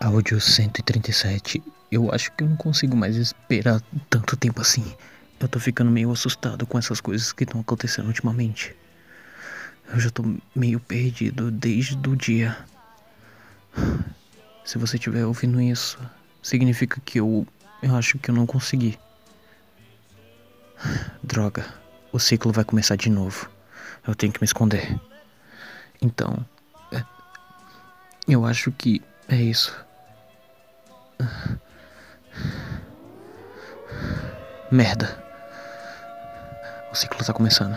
Áudio 137. Eu acho que eu não consigo mais esperar tanto tempo assim. Eu tô ficando meio assustado com essas coisas que estão acontecendo ultimamente. Eu já tô meio perdido desde o dia. Se você estiver ouvindo isso, significa que eu. Eu acho que eu não consegui. Droga, o ciclo vai começar de novo. Eu tenho que me esconder. Então. É, eu acho que é isso. Merda. O ciclo tá começando.